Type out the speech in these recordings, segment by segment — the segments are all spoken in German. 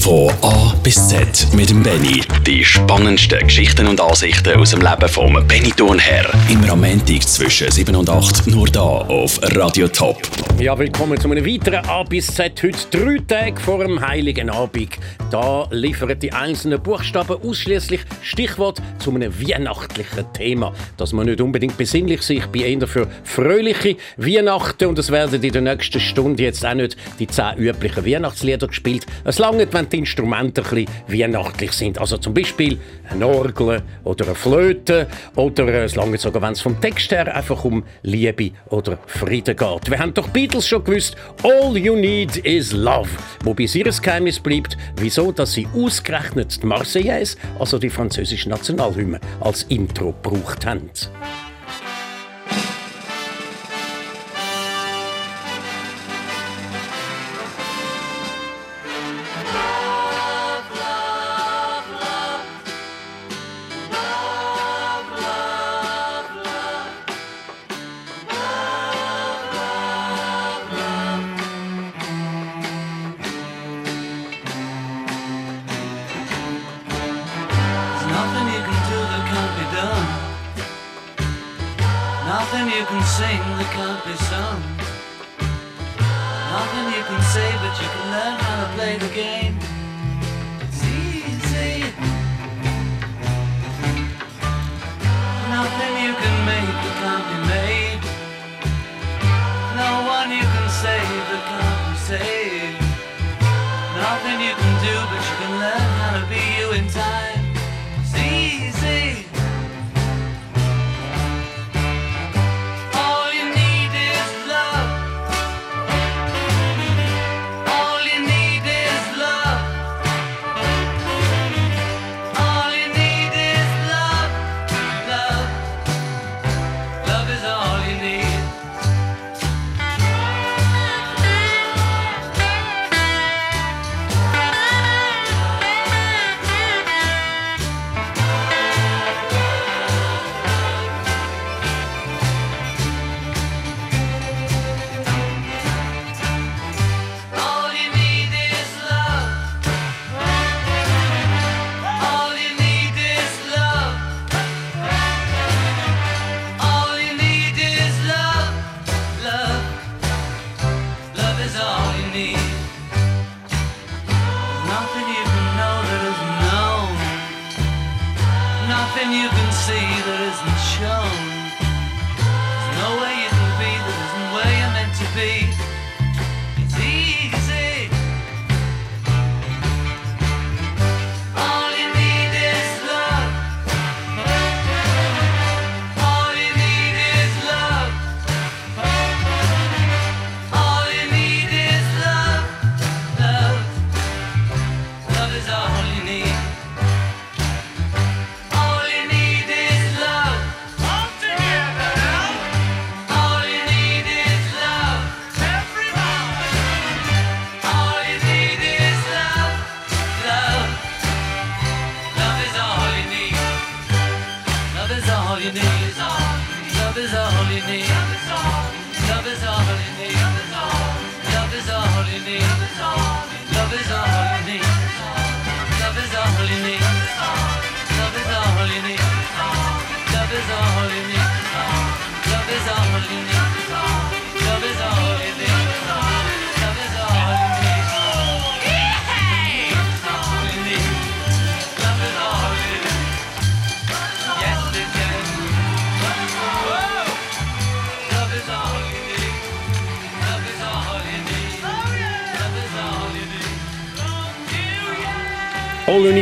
Von A bis Z mit dem Benny. Die spannendsten Geschichten und Ansichten aus dem Leben vom Benny Thurnherr. Immer am Montag zwischen 7 und 8 nur da auf Radio Top. Ja, willkommen zu einem weiteren A bis Z. Heute drei Tage vor dem Heiligen Abend. Da liefern die einzelnen Buchstaben ausschließlich Stichwort zu einem weihnachtlichen Thema. Dass man nicht unbedingt besinnlich sich, ich bin eher für fröhliche Weihnachten und es werden in der nächsten Stunde jetzt auch nicht die zehn üblichen Weihnachtslieder gespielt. Es langt, wenn die Instrumente ein bisschen weihnachtlich sind. Also zum Beispiel eine Orgel oder eine Flöte oder äh, es langt sogar, wenn es vom Text her einfach um Liebe oder Frieden geht. Wir haben doch Beatles schon gewusst, all you need is love. Wobei es ihr Geheimnis bleibt, wieso dass sie ausgerechnet die Marseillaise, also die französische Nationalhymne, als Intro gebraucht haben.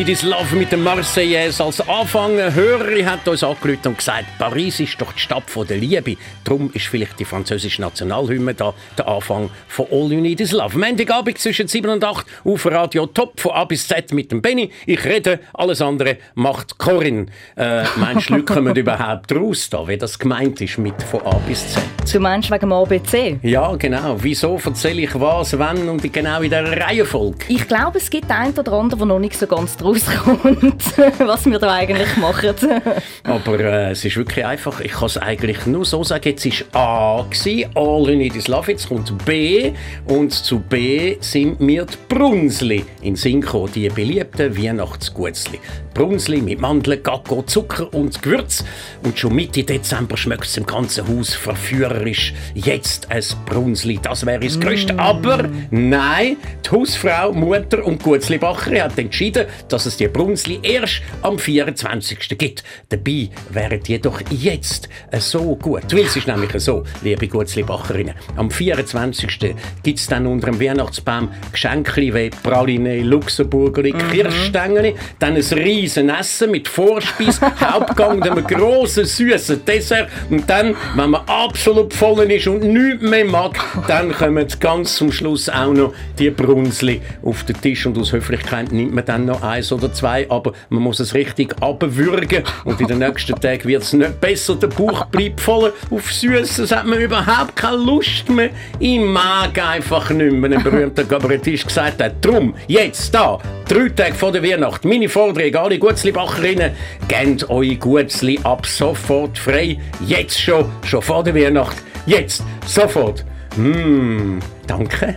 Need Is Love mit dem Marseillaise als Anfang. Eine Hörerin hat uns angerufen und gesagt, Paris ist doch die Stadt der Liebe. Darum ist vielleicht die französische Nationalhymne da der Anfang von All You Need Is Love. Montagabend zwischen 7 und 8 auf Radio Top von A bis Z mit dem Benny. Ich rede, alles andere macht Corinne. Äh, meinst du, Leute kommen überhaupt raus, da, wie das gemeint ist mit von A bis Z? Du meinst wegen dem ABC? Ja, genau. Wieso erzähle ich was, wann und genau in der Reihenfolge? Ich glaube, es gibt einen oder anderen, der noch nicht so ganz draus kommt, was wir da eigentlich machen. Aber äh, es ist wirklich einfach, ich kann es eigentlich nur so sagen, jetzt war A, gewesen, All You Need Love, jetzt kommt B und zu B sind mir die Brunsli in gekommen, die beliebten Weihnachtsgutzli. Brunsli mit Mandeln, Kakao, Zucker und Gewürz und schon Mitte Dezember schmeckt es im ganzen Haus verführerisch. Jetzt ein Brunsli, das wäre das Größte. Aber nein, die Hausfrau, Mutter und Gutzlibacherin hat entschieden, dass es die Brunsli erst am 24. gibt. Dabei wären die doch jetzt äh, so gut. Weil es ist nämlich so, liebe Gutzlibacherinnen, am 24. gibt es dann unter dem Weihnachtsbaum Geschenke wie Praline, Luxemburgerli, Kirschstängeli, dann ein riesen Essen mit Vorspeis, Hauptgang und einem grossen, süßen Dessert. Und dann, wenn man absolut voll ist und nichts mehr mag, dann kommen ganz zum Schluss auch noch die Brunsli auf den Tisch. Und aus Höflichkeit nimmt man dann noch eins oder zwei, aber man muss es richtig abwürgen. Und in den nächsten Tagen wird es nicht besser. Der Bauch bleibt voll auf Süßes, hat man überhaupt keine Lust mehr. Ich mag einfach nicht mehr. Ein berühmter Kabarettist gesagt hat, drum, jetzt da, drei Tage vor der Weihnacht, meine Forderung, alle Gutzli-Bacherinnen, gebt euch Gutzli ab sofort frei. Jetzt schon, schon vor der Weihnacht. Jetzt, sofort. Mmh, danke.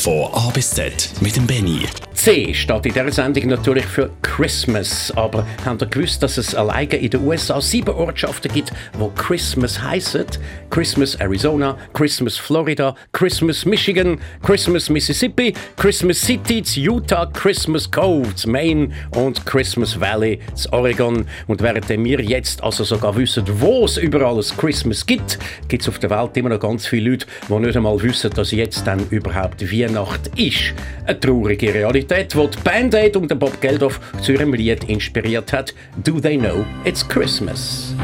Von A bis Z mit dem Benny. C steht in dieser Sendung natürlich für Christmas. Aber habt ihr gewusst, dass es alleine in den USA sieben Ortschaften gibt, wo Christmas heißen? Christmas Arizona, Christmas Florida, Christmas Michigan, Christmas Mississippi, Christmas City, Utah, Christmas Cove, Maine und Christmas Valley, Oregon. Und während wir jetzt also sogar wissen, wo es überall ein Christmas gibt, gibt es auf der Welt immer noch ganz viele Leute, die nicht einmal wissen, dass jetzt dann überhaupt Weihnacht ist. Eine traurige Realität, die die Band-Aid und den Bob Geldof zu ihrem Lied inspiriert hat. Do they know it's Christmas?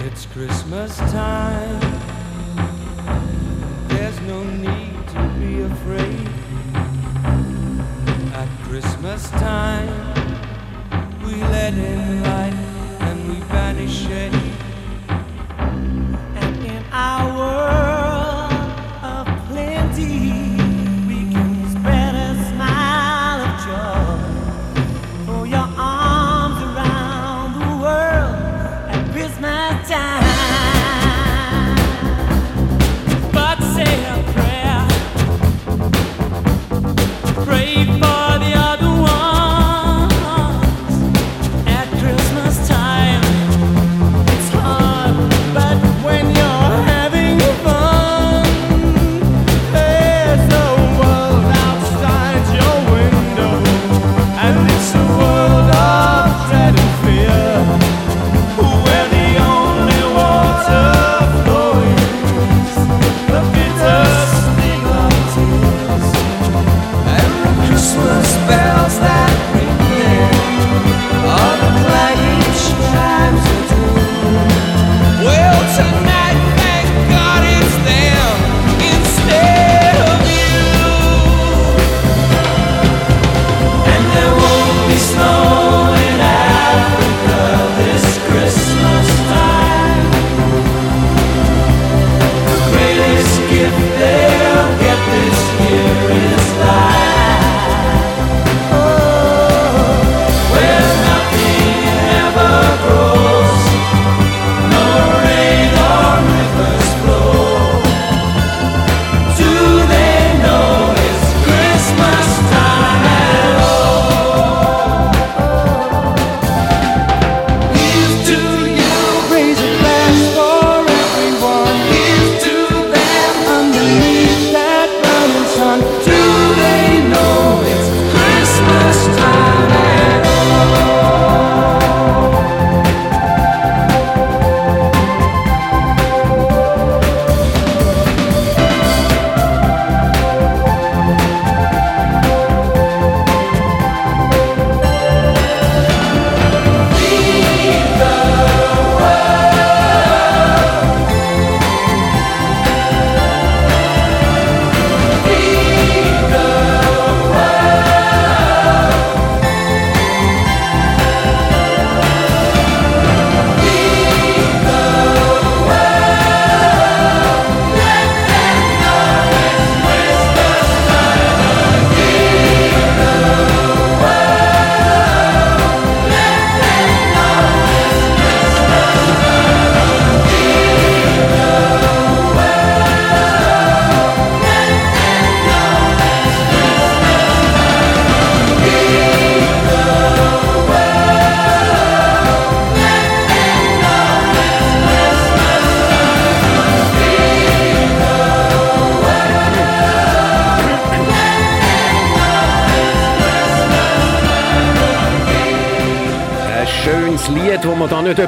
It's Christmas time. There's no need to be afraid. At Christmas time, we let in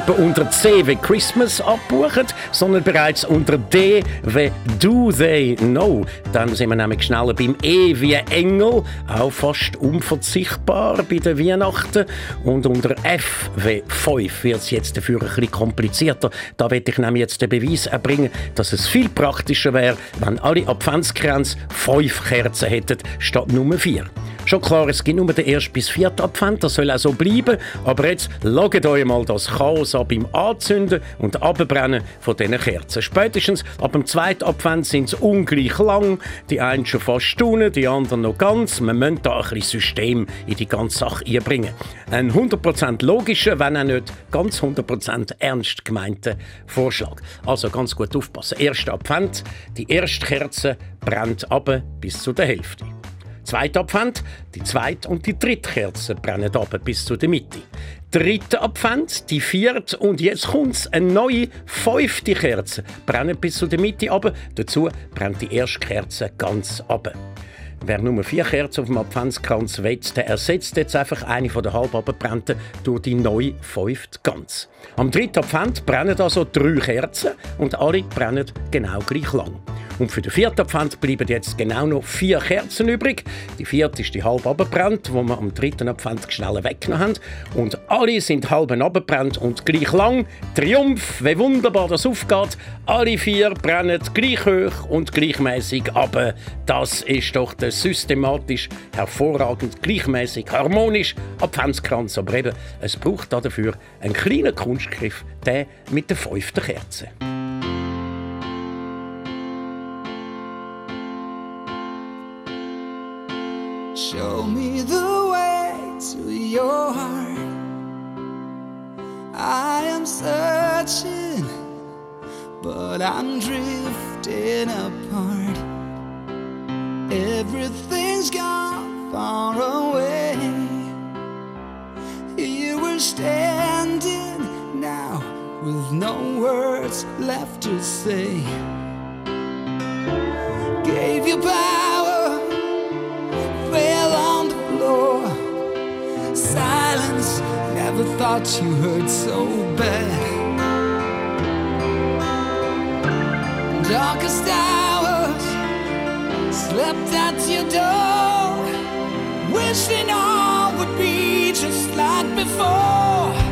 etwa unter C wie Christmas abbuchen, sondern bereits unter D wie Do They Know. Dann sind wir nämlich schneller beim E wie Engel, auch fast unverzichtbar bei den Weihnachten. Und unter F wie 5 wird es jetzt dafür ein bisschen komplizierter. Da werde ich nämlich jetzt den Beweis erbringen, dass es viel praktischer wäre, wenn alle Adventskränze 5 Kerzen hätten, statt nur 4. Schon klar, es gibt nur den 1. bis 4. Advent, das soll auch so bleiben. Aber jetzt loggt euch mal das Chaos ab beim Anzünden und Abbrennen von diesen Kerzen. Spätestens ab dem 2. Advent sind sie ungleich lang. Die einen schon fast Stunden, die anderen noch ganz. Man müsste da ein bisschen System in die ganze Sache einbringen. Ein 100% logischer, wenn auch nicht ganz 100% ernst gemeinter Vorschlag. Also ganz gut aufpassen. 1. Advent, die erste Kerze brennt ab bis zu der Hälfte. Zweiter Advent, die zweite und die dritte Kerze brennen ab bis zur Mitte. Dritter Advent, die vierte und jetzt kommt's, eine neue fünfte Kerze brennen bis zur Mitte ab. Dazu brennt die erste Kerze ganz ab. Wer nur vier Kerzen auf dem Adventskranz will, der ersetzt jetzt einfach eine von der halb abgebrannten durch die neue fünfte ganz. Am dritten Advent brennen also drei Kerzen und alle brennen genau gleich lang. Und für den vierten Advent bleiben jetzt genau noch vier Kerzen übrig. Die vierte ist die halb abgebrannt, wo wir am dritten Advent schnell weggenommen haben. Und alle sind halb abgebrannt und gleich lang. Triumph, wie wunderbar das aufgeht. Alle vier brennen gleich hoch und gleichmäßig ab. Das ist doch der systematisch hervorragend, gleichmäßig, harmonisch Adventskranz. Aber eben, es braucht dafür einen kleinen Kunstgriff, der mit der fünften Kerze. Show me the way to your heart. I am searching, but I'm drifting apart. Everything's gone far away. Here we're standing now with no words left to say. Gave you power fell on the floor. Silence, never thought you hurt so bad. Darkest hours, slept at your door, wishing all would be just like before.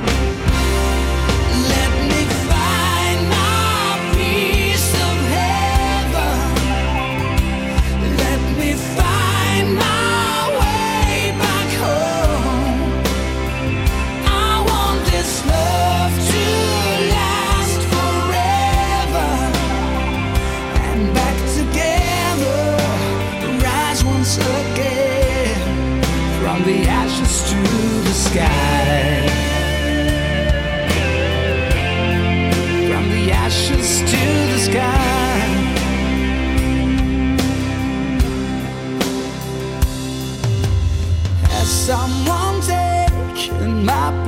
Sky. From the ashes to the sky. Has someone taken my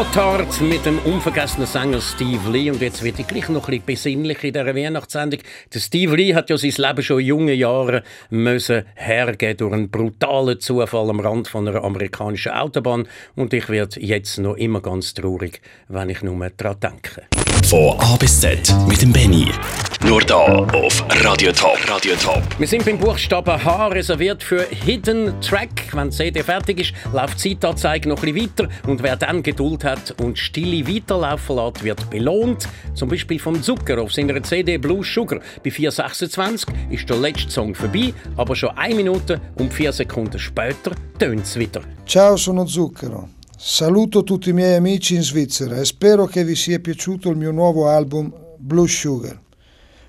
Gotthard mit dem unvergessenen Sänger Steve Lee. Und jetzt wird ich gleich noch ein bisschen besinnlich in dieser Weihnachtssendung. Der Steve Lee hat ja sein Leben schon in jungen Jahren müssen hergeben durch einen brutalen Zufall am Rand von einer amerikanischen Autobahn. Und ich werde jetzt noch immer ganz traurig, wenn ich nur daran denke. Von A bis Z mit dem Benny. Nur da auf Radio Top. Radio Top. Wir sind beim Buchstaben H reserviert für Hidden Track. Wenn die CD fertig ist, läuft die Zeitanzeige noch ein bisschen weiter und wer dann Geduld hat und stille weiterlaufen lässt, wird belohnt. Zum Beispiel vom Zucker auf seiner CD Blue Sugar. Bei 426 ist der letzte Song vorbei, aber schon eine Minute und vier Sekunden später tönt es wieder. Ciao, sono Zucchero. Saluto tutti i miei amici in Svizzera e spero che vi sia piaciuto il mio nuovo album Blue Sugar.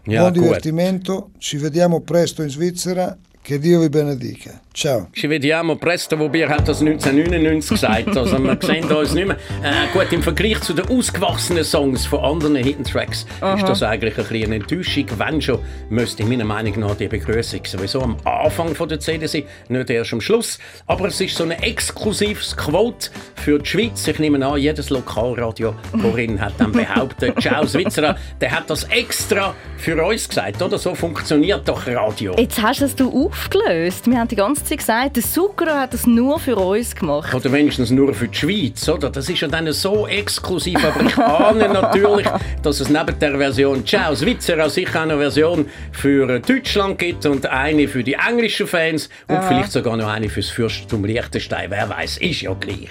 Buon divertimento, ci vediamo presto in Svizzera, che Dio vi benedica. Ciao. Ci vediamo presto, wobei er hat das 1999 gesagt. Also wir sehen uns nicht mehr. Äh, gut, im Vergleich zu den ausgewachsenen Songs von anderen Hidden Tracks ist das eigentlich ein bisschen eine Enttäuschung. Wenn schon, müsste meiner Meinung nach die Begrüßung sowieso am Anfang von der CD sein, nicht erst am Schluss. Aber es ist so ein exklusives Quote für die Schweiz. Ich nehme an, jedes Lokalradio Corinne hat dann behauptet, Ciao Svizzera, der hat das extra für uns gesagt, oder? So funktioniert doch Radio. Jetzt hast es du aufgelöst. Wir haben die ganze Zeit gesagt, der Zucchero hat das nur für uns gemacht. Oder wenigstens nur für die Schweiz, oder? Das ist ja dann so exklusiv, aber ich ahne natürlich, dass es neben der Version Ciao sicher auch eine Version für Deutschland gibt und eine für die englischen Fans und vielleicht sogar noch eine fürs Fürstentum Liechtenstein. Wer weiß, ist ja gleich.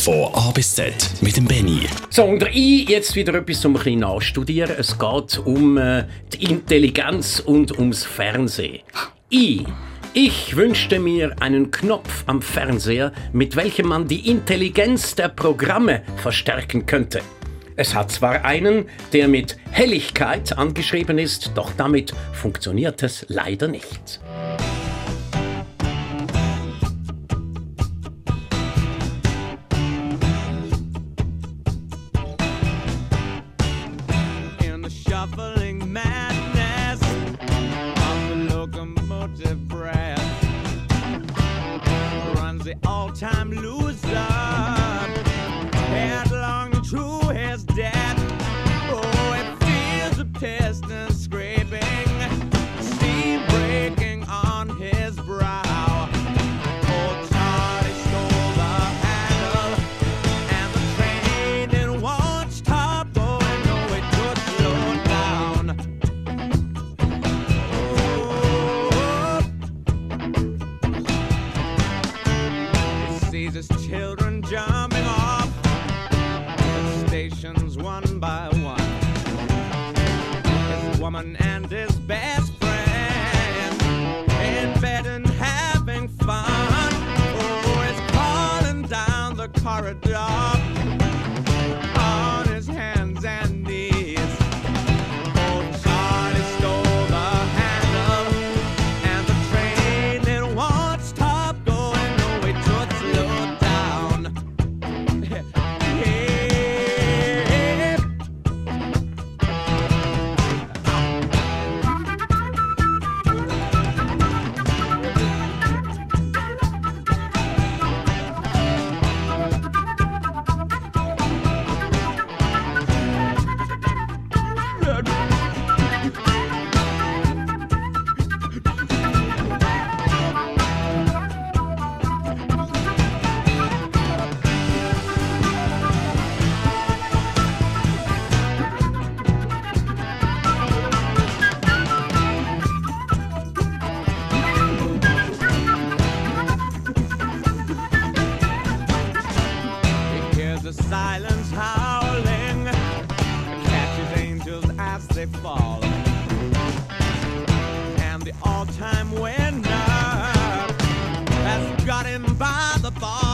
Von A bis Z mit dem Benny. So, und I, jetzt wieder etwas zum ein nachstudieren. Es geht um äh, die Intelligenz und ums Fernsehen. I. Ich wünschte mir einen Knopf am Fernseher, mit welchem man die Intelligenz der Programme verstärken könnte. Es hat zwar einen, der mit Helligkeit angeschrieben ist, doch damit funktioniert es leider nicht. All-time loser by the bar.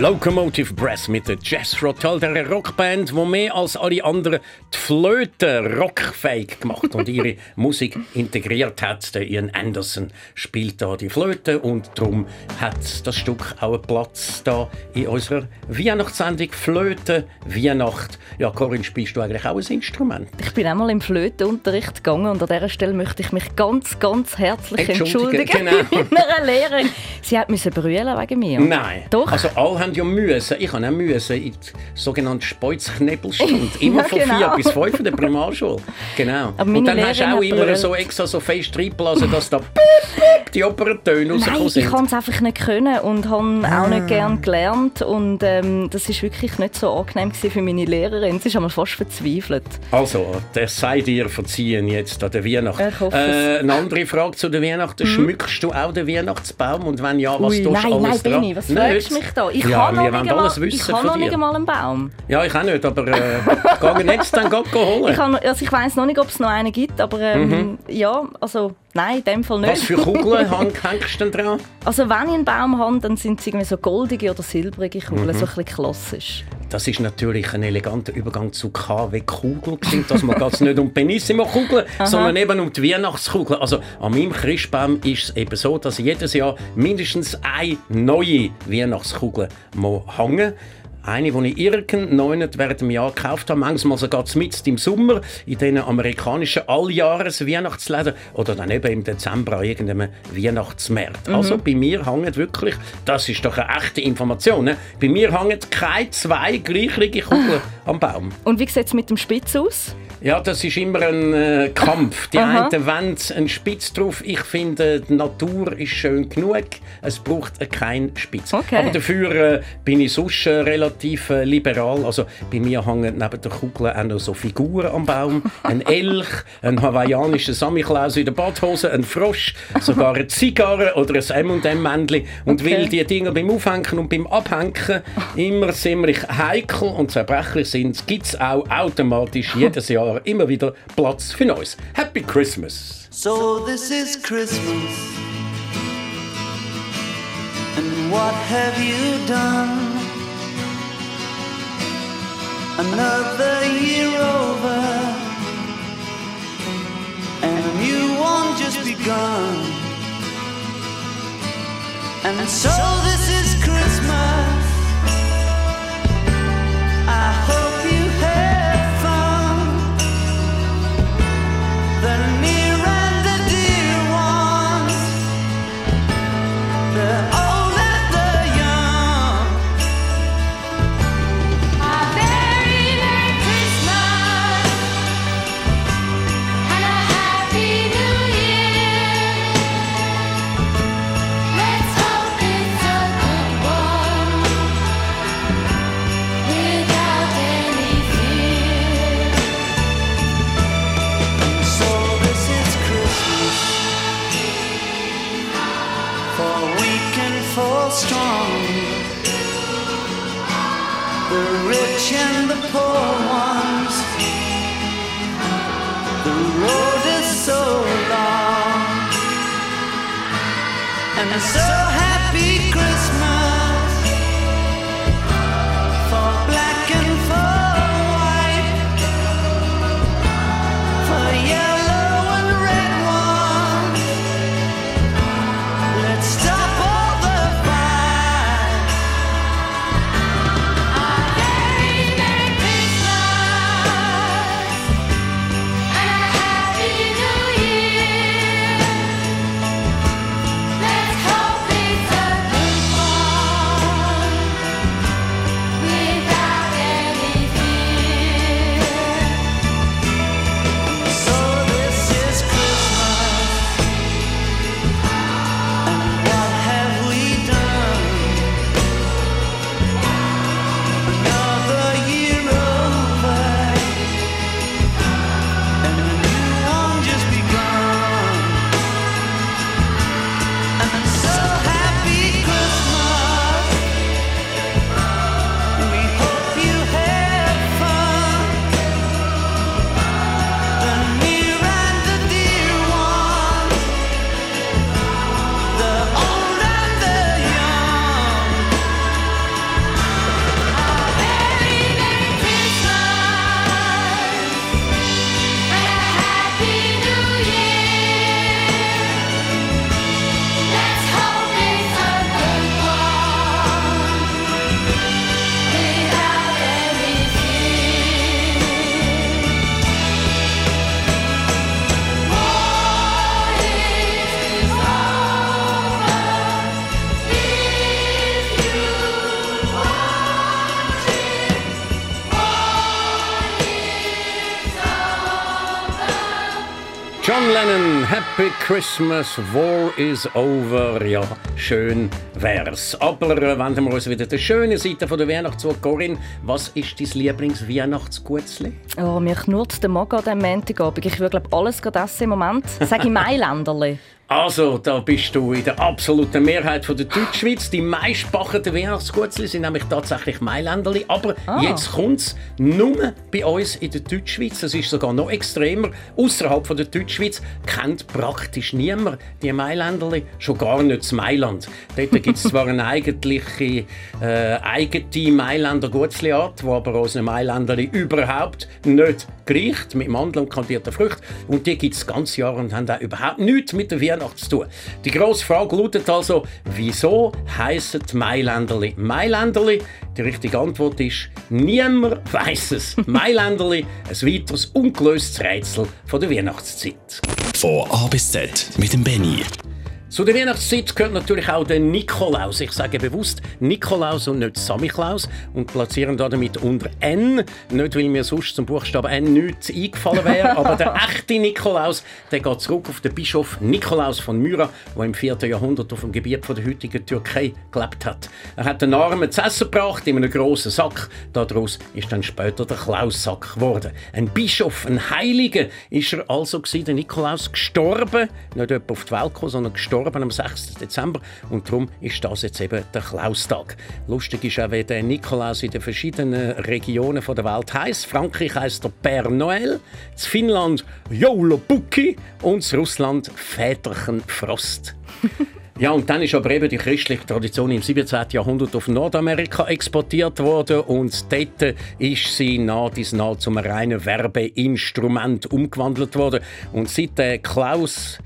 Locomotive Breath mit der Jazz Rotal, der Rockband, wo mehr als alle anderen die Flöte rockfähig gemacht und ihre Musik integriert hat. Der Ian Anderson spielt da die Flöte und darum hat das Stück auch einen Platz da in unserer Weihnachtssendung Flöte Weihnacht. Ja, Corinne, spielst du eigentlich auch ein Instrument? Ich bin einmal im Flötenunterricht gegangen und an dieser Stelle möchte ich mich ganz, ganz herzlich Entschuldigen, entschuldigen. genau. Meiner Lehrerin. Sie hat müssen brüllen wegen mir. Nein. Doch. Also alle haben ja müssen. Ich habe auch müssen in die sogenannte Speuzknebelstunde. Immer Ja, von genau. vier bis fünf in der Primarschule. Genau. Und dann hast du auch immer brüllt. so extra so fest reinblasen, dass da piep, die Operntöne Nein, rausgekommen ich sind. kann es einfach nicht können und habe auch Ah. nicht gern gelernt und ähm, das ist wirklich nicht so angenehm für meine Lehrerin. Sie ist einmal fast verzweifelt. Also, der sei dir verziehen jetzt an der Weihnacht. Ich hoffe äh, eine andere Frage zu der Weihnachten. Schmückst du auch den Weihnachtsbaum? Und wenn ja, was Ui, tust du nein, alles nein, dran? Benni, was Nicht? fragst du mich da? Ich ja, wir wollen alles wissen ich habe noch nicht einmal einen Baum. Ja, ich auch nicht, aber äh, gehen wir jetzt dann gleich holen. Ich, habe, also ich weiss noch nicht, ob es noch einen gibt, aber ähm, ja, also nein, in dem Fall nicht. Mhm. Was für Kugeln häng- hängst du denn dran? Also wenn ich einen Baum habe, dann sind es irgendwie so goldige oder silbrige Kugeln, Mhm. so ein bisschen klassisch. Das ist natürlich ein eleganter Übergang zu KW Kugel gewesen. Das mal geht nicht um Benissimo Kugeln, sondern eben um die Weihnachtskugeln. Also an meinem Christbaum ist es eben so, dass jedes Jahr mindestens eine neue Weihnachtskugel muss hängen eine, die ich irgendwann während dem Jahr gekauft habe, manchmal sogar mitten im Sommer in diesen amerikanischen Alljahres-Weihnachtsläden oder dann eben im Dezember an irgendeinem Weihnachtsmarkt. Also bei mir hängen wirklich, das ist doch eine echte Information, ne? bei mir hängen keine zwei gleichrige Kugeln am Baum. Und wie sieht es mit dem Spitz aus? Ja, das ist immer ein äh, Kampf. Die Aha. einen wollen einen Spitz drauf. Ich finde, die Natur ist schön genug. Es braucht äh, keinen Spitz. Okay. Aber dafür äh, bin ich sonst äh, relativ äh, liberal. Also bei mir hängen neben der Kugel auch noch so Figuren am Baum. Ein Elch, ein hawaiianischer Samichlaus in der Badhose, ein Frosch, sogar eine Zigarre oder ein M&M-Männchen. Und Okay. weil die Dinger beim Aufhängen und beim Abhängen immer ziemlich heikel und zerbrechlich sind, gibt es auch automatisch jedes Jahr immer wieder Platz für Neues. Happy Christmas! So this is Christmas. And what have you done? Another year over. And a new one just begun. And so this is Christmas. So Happy Christmas, War is over. Ja, schön wär's. Aber äh, wenden wir uns wieder der schönen Seite von der Weihnacht zu. Corinne, was ist dein Lieblings-Weihnachtsgutzli? Oh, mir knurrt der Magen diesem Montagabend. Ich würde glaub, alles essen im Moment. Sag ich Mailänderli. Also, da bist du in der absoluten Mehrheit von der Deutschschweiz. Die meistbachenden Weihnachtsgutzli sind nämlich tatsächlich Mailänderli. Aber Ah. jetzt kommt es nur bei uns in der Deutschschweiz. Das ist sogar noch extremer. Außerhalb von der Deutschschweiz kennt praktisch niemand die Mailänderli, schon gar nicht das Mailand. Dort gibt es zwar eine eigentliche äh, eigene Mailänder Gutzli-Art, die aber unseren Mailänderli überhaupt nicht gleicht, mit Mandeln und kandierten Früchten. Und die gibt es das ganze Jahr und haben auch überhaupt nichts mit der Weihnacht zu tun. Die grosse Frage lautet also, wieso heissen die Mailänderli Mailänderli? Die richtige Antwort ist, niemand weiß es. Mailänderli, ein weiteres ungelöstes Rätsel von der Weihnachtszeit. Von A bis Z mit dem Benny. Zu der Weihnachtszeit gehört natürlich auch der Nikolaus. Ich sage bewusst Nikolaus und nicht Samichlaus und platzieren da damit unter N. Nicht, weil mir sonst zum Buchstaben N nichts eingefallen wäre, aber der echte Nikolaus, der geht zurück auf den Bischof Nikolaus von Myra, der im 4. Jahrhundert auf dem Gebiet von der heutigen Türkei gelebt hat. Er hat den Armen zu essen gebracht in einem grossen Sack. Daraus ist dann später der Klaussack geworden. Ein Bischof, ein Heiliger ist er also gewesen, der Nikolaus gestorben, nicht etwa auf die Welt gekommen, sondern gestorben am 6. Dezember und darum ist das jetzt eben der Klaustag. Lustig ist auch, wie der Nikolaus in den verschiedenen Regionen der Welt heißt. Frankreich heißt der Père Noël, in Finnland Joulupukki und in Russland Väterchen Frost. Ja, und dann ist aber eben die christliche Tradition im 17. Jahrhundert auf Nordamerika exportiert worden und dort ist sie nach dies nach zum reinen Werbeinstrument umgewandelt worden. Und seit der Klaus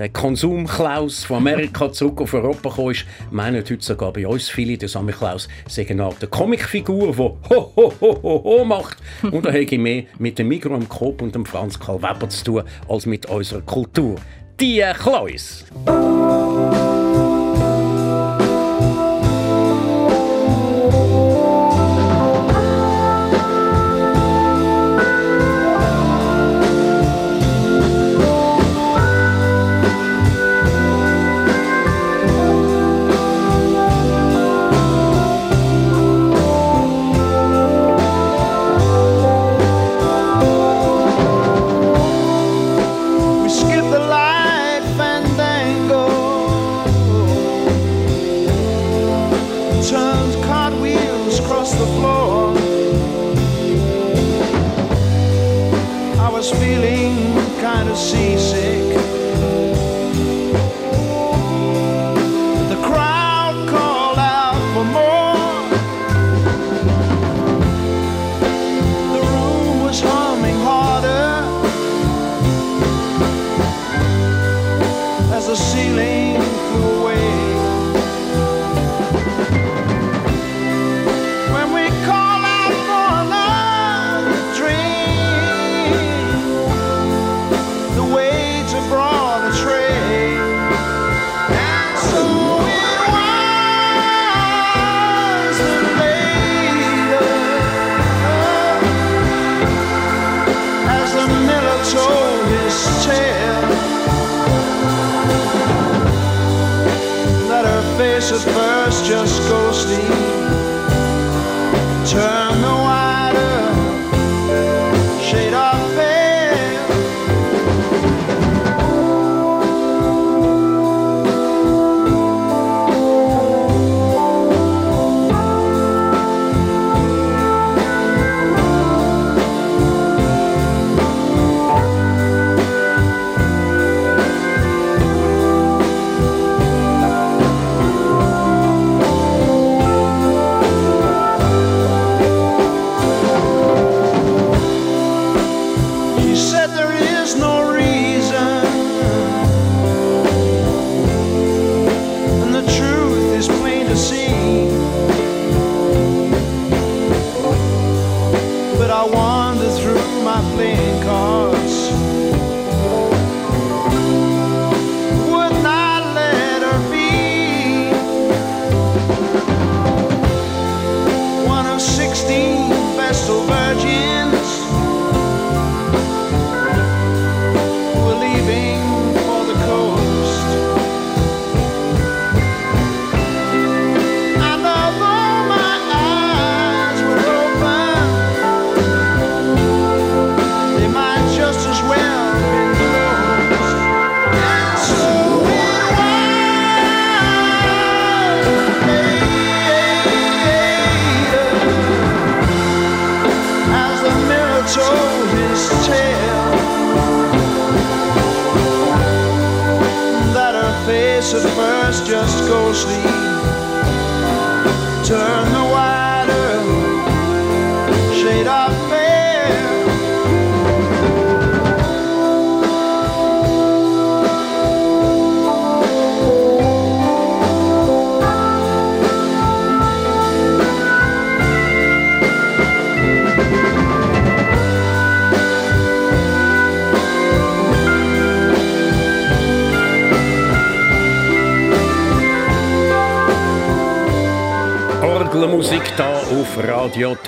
der Konsumklaus von Amerika zurück auf Europa gekommen ist, meinen heute sogar bei uns viele, der Samichlaus sei eine Art Comicfigur, die ho, ho, ho, ho, ho macht. Und da hätte ich mehr mit dem Migro am Coop und dem Franz Karl Weber zu tun, als mit unserer Kultur. Die Klaus.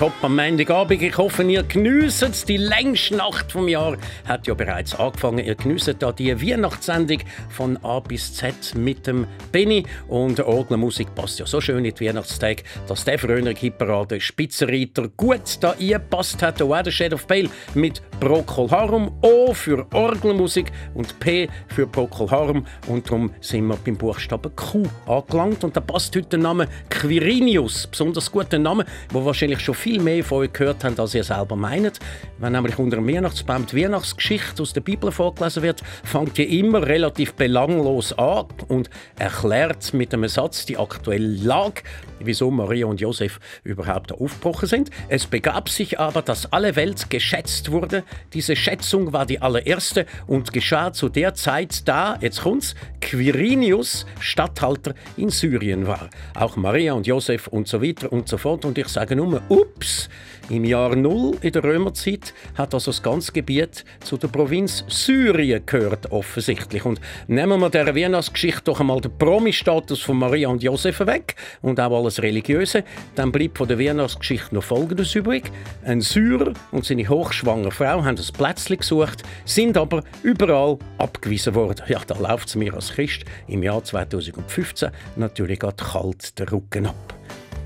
Top am Montagabend. Ich hoffe, ihr geniesst es. Die längste Nacht vom Jahr hat ja bereits angefangen. Ihr geniesst da die Weihnachtssendung von A bis Z mit dem Benny. Und Orgelmusik passt ja so schön in die Weihnachtstage, dass der frühere Hitparade Spitzenreiter gut da eingepasst hat. Auch der Shade of Pale mit Procol Harum. O für Orgelmusik und P für Procol Harum. Und darum sind wir beim Buchstaben Q angelangt. Und da passt heute der Name Quirinius. Besonders guter Name, wo wahrscheinlich schon viel mehr von euch gehört haben, als ihr selber meint. Wenn nämlich unter dem Weihnachtsbaum die Weihnachtsgeschichte aus der Bibel vorgelesen wird, fängt die immer relativ belanglos an und erklärt mit einem Satz die aktuelle Lage, wieso Maria und Josef überhaupt aufgebrochen sind. Es begab sich aber, dass alle Welt geschätzt wurde. Diese Schätzung war die allererste und geschah zu der Zeit, da, jetzt kommt's, Quirinius Statthalter in Syrien war. Auch Maria und Josef und so weiter und so fort. Und ich sage nur, ups, im Jahr Null in der Römerzeit hat also das ganze Gebiet zu der Provinz Syrien gehört, offensichtlich. Und nehmen wir der Weihnachtsgeschichte doch einmal den Promi-Status von Maria und Josef weg und auch alles Religiöse, dann bleibt von der Weihnachtsgeschichte noch Folgendes übrig. Ein Syrer und seine hochschwangere Frau haben ein Plätzchen gesucht, sind aber überall abgewiesen worden. Ja, da läuft es mir als Christ im Jahr 2015 natürlich gerade kalt den Rücken ab.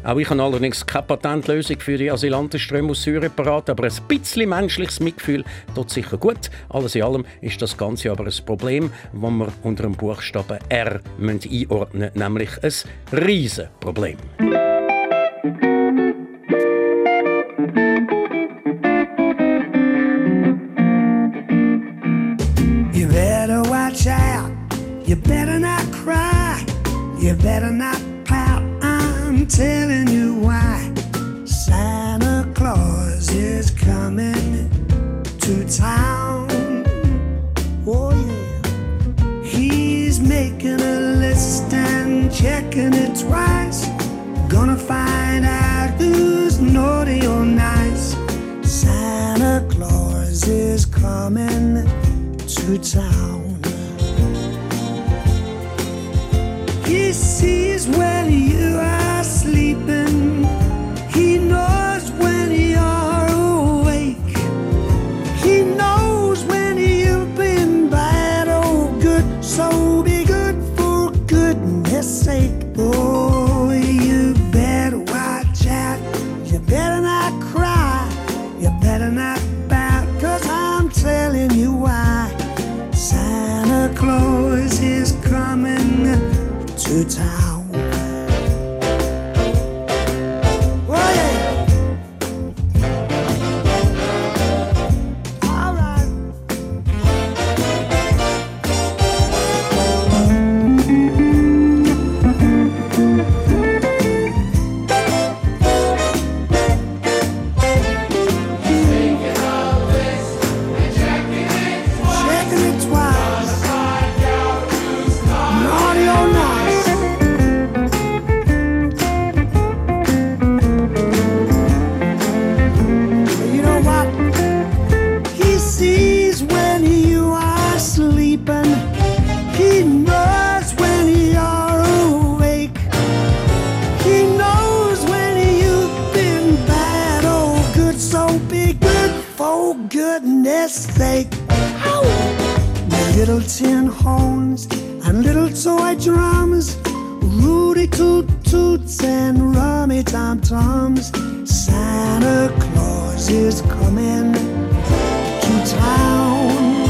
Auch ich habe allerdings keine Patentlösung für die Asylantenströme aus Syrien parat, aber ein bisschen menschliches Mitgefühl tut sicher gut. Alles in allem ist das Ganze aber ein Problem, das wir unter dem Buchstaben R einordnen müssen, nämlich ein Riesenproblem. You better watch out. You better not cry. You better not pout. Telling you why. Santa Claus is coming to town. Oh, yeah. He's making a list and checking it twice. Gonna find out who's naughty or nice. Santa Claus is coming to town. Little tin horns and little toy drums. Rudy toot toots and rummy tom toms. Santa Claus is coming to town.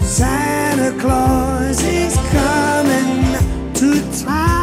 Santa Claus is coming to town.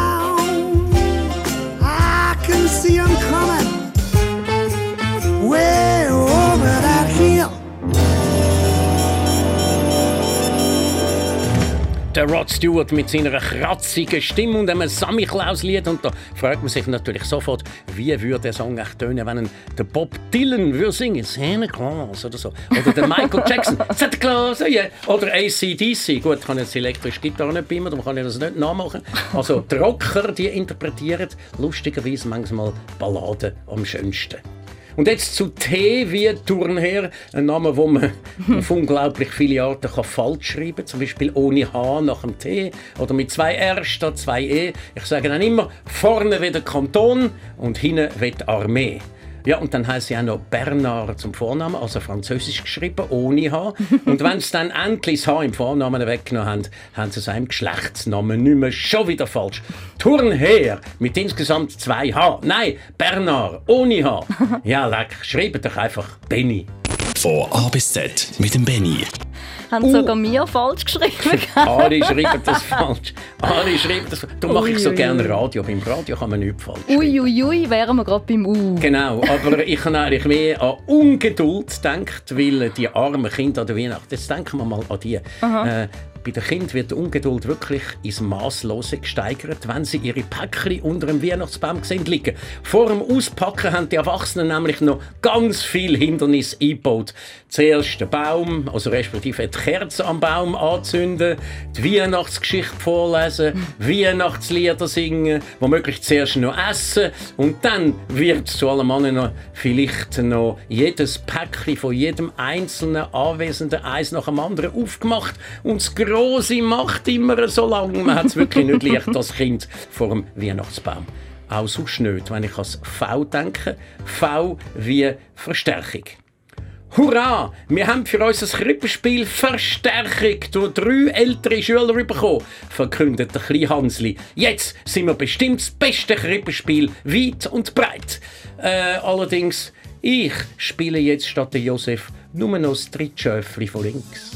Der Rod Stewart mit seiner kratzigen Stimme und einem Sammy Klaus Lied. Und da fragt man sich natürlich sofort, wie würde der Song echt tönen, wenn der Bob Dylan würde singen, Santa Claus oder so. Oder der Michael Jackson, Santa Claus, oh yeah. Oder ACDC. Gut, ich kann jetzt elektrische Gitarre nicht beamen, darum kann ich das nicht nachmachen. Also die Rocker, die interpretieren lustigerweise manchmal Balladen am schönsten. Und jetzt zu T wie Turnher, ein Name, wo man auf unglaublich viele Arten kann falsch schreiben kann. Zum Beispiel ohne H nach dem T oder mit zwei R statt zwei E. Ich sage dann immer, vorne wie der Kanton und hinten wie die Armee. Ja, und dann heißt sie auch noch Bernard zum Vornamen, also französisch geschrieben, ohne H. Und wenn sie dann endlich das H im Vornamen weggenommen haben, haben sie seinem Geschlechtsnamen nicht mehr schon wieder falsch. Turnher mit insgesamt zwei H. Nein, Bernard ohne H. Ja, leck, schreibt doch einfach Benny. Von A bis Z mit dem Benny. Haben sogar mir falsch geschrieben. Alle schreiben das falsch. Alle schreiben das falsch. Darum mache ich so gerne. Radio. Beim Radio kann man nichts falsch schreiben. Uiuiui, ui, ui, wären wir gerade beim U. Genau, aber ich habe eigentlich mehr an Ungeduld gedacht, weil die armen Kinder an der Weihnacht, jetzt denken wir mal an die. Äh, bei den Kindern wird die Ungeduld wirklich ins Maßlose gesteigert, wenn sie ihre Päckchen unter dem Weihnachtsbaum sehen liegen. Vor dem Auspacken haben die Erwachsenen nämlich noch ganz viel Hindernis eingebaut. Zuerst den Baum, also respektive die Kerze am Baum anzünden, die Weihnachtsgeschichte vorlesen, Weihnachtslieder singen, womöglich zuerst noch essen und dann wird zu allem anderen noch vielleicht noch jedes Päckchen von jedem einzelnen Anwesenden eins nach dem anderen aufgemacht und das Grosse macht immer so lange. Man hat es wirklich nicht leicht, das Kind vor dem Weihnachtsbaum. Auch sonst nicht, wenn ich ans V denke. V wie Verstärkung. Hurra! Wir haben für unser Krippenspiel Verstärkung durch drei ältere Schüler bekommen, verkündet der kleine Hansli. Jetzt sind wir bestimmt das beste Krippenspiel weit und breit. Äh, allerdings, ich spiele jetzt statt Josef nur noch das Trittschöfli von links.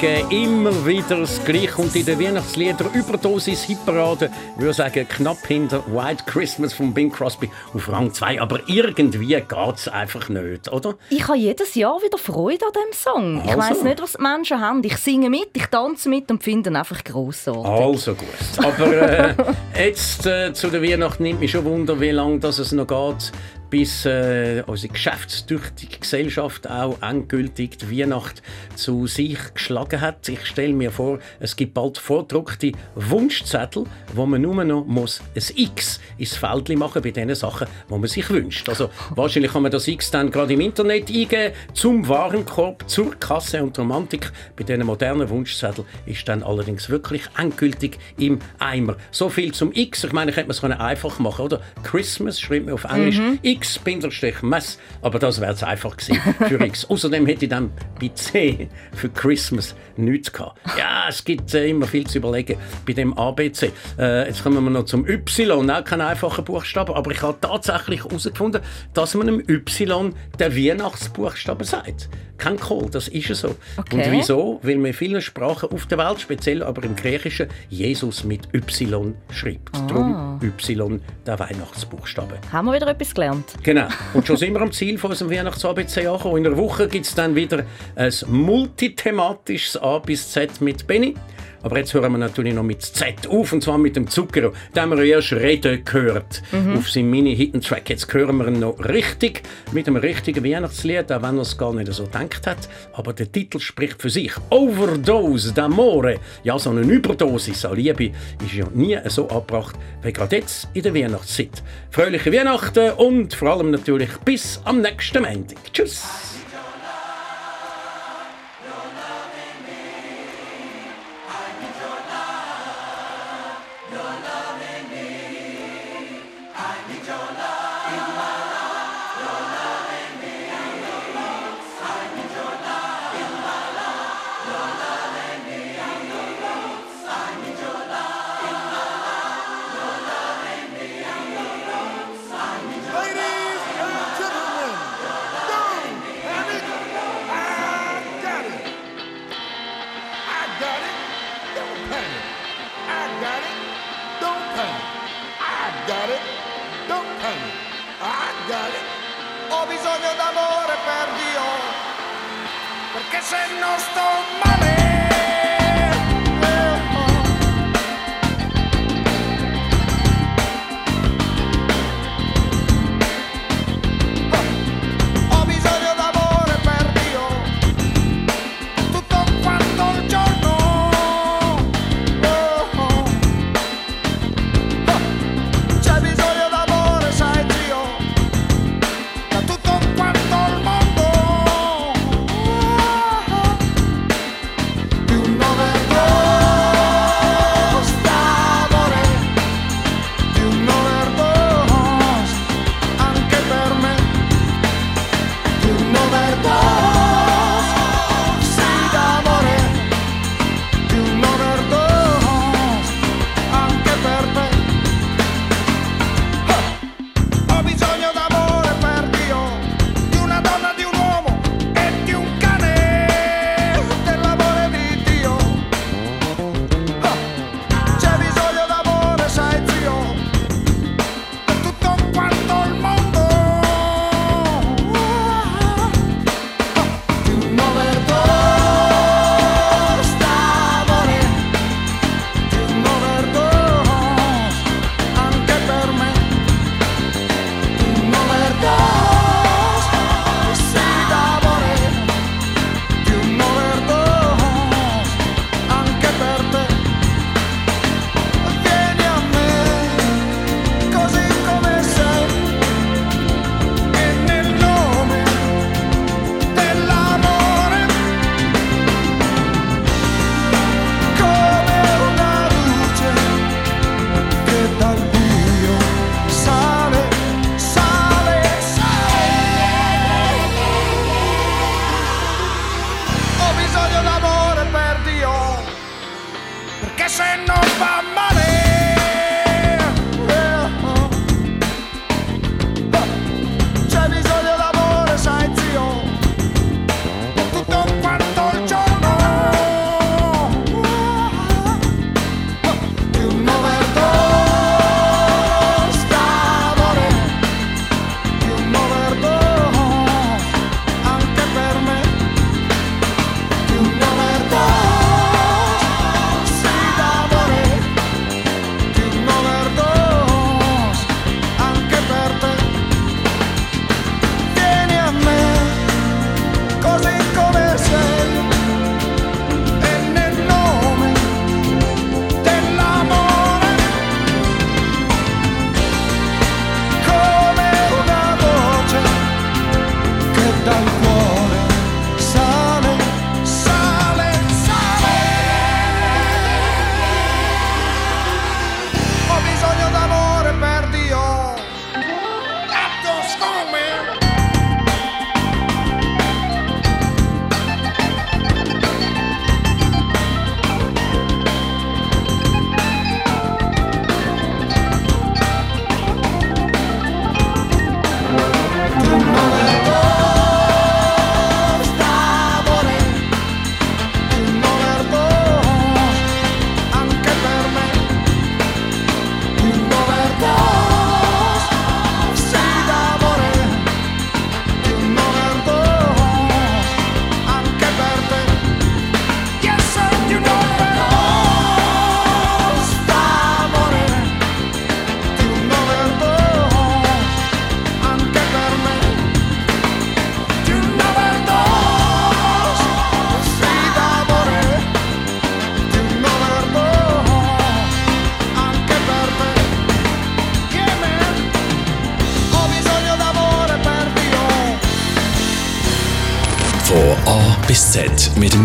Christmas zugegeben. Immer wieder das Gleiche. Und in den Weihnachtsliedern Überdosis Hitparade, würde ich sagen, knapp hinter White Christmas von Bing Crosby auf Rang 2. Aber irgendwie geht es einfach nicht, oder? Ich habe jedes Jahr wieder Freude an diesem Song. Ich Also. weiss nicht, was die Menschen haben. Ich singe mit, ich tanze mit und finde ihn einfach grossartig. Also gut. Aber äh, jetzt äh, zu der Weihnacht nimmt mich schon Wunder, wie lange das es noch geht, bis äh, unsere geschäftstüchtige Gesellschaft auch endgültig die Weihnacht zu sich geschlagen hat. Ich stelle mir vor, es gibt bald vordruckte Wunschzettel, wo man nur noch muss ein X ins Feld machen bei den Sachen, wo man sich wünscht. Also wahrscheinlich kann man das X dann gerade im Internet eingeben, zum Warenkorb, zur Kasse und Romantik. Bei diesen modernen Wunschzettel ist dann allerdings wirklich endgültig im Eimer. So viel zum X. Ich meine, ich hätte man es einfach machen oder? Christmas schreibt man auf Englisch X Bindestrich Mess, aber das wäre es einfach gewesen für X. Außerdem hätte ich dann bei C für Christmas nichts gehabt. Ja, es gibt äh, immer viel zu überlegen bei dem ABC. Äh, jetzt kommen wir noch zum Y, auch kein einfacher Buchstabe, aber ich habe tatsächlich herausgefunden, dass man dem Y der Weihnachtsbuchstabe sagt. Kein Kohl, das ist ja so. Okay. Und wieso? Weil man in vielen Sprachen auf der Welt, speziell aber im Griechischen, Jesus mit Y schreibt. Darum Y, der Weihnachtsbuchstabe. Haben wir wieder etwas gelernt? Genau. Und schon sind wir am Ziel von unserem Weihnachts-ABC angekommen. In einer Woche gibt es dann wieder ein multithematisches A bis Z mit Benny. Aber jetzt hören wir natürlich noch mit Z auf, und zwar mit dem Zucchero. Den haben wir erst reden gehört auf seinem Mini-Hidden-Track. Jetzt hören wir ihn noch richtig, mit einem richtigen Weihnachtslied, auch wenn er es gar nicht so gedacht hat. Aber der Titel spricht für sich. Overdose d'amore. Ja, so eine Überdosis an Liebe ist ja nie so abgebracht wie gerade jetzt in der Weihnachtszeit. Fröhliche Weihnachten und vor allem natürlich bis am nächsten Montag. Tschüss!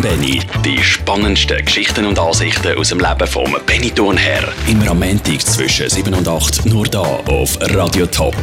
Benny. Die spannendsten Geschichten und Ansichten aus dem Leben vom Benny Thurnherr. Immer am Montag zwischen 7 und 8 nur da auf Radio Top.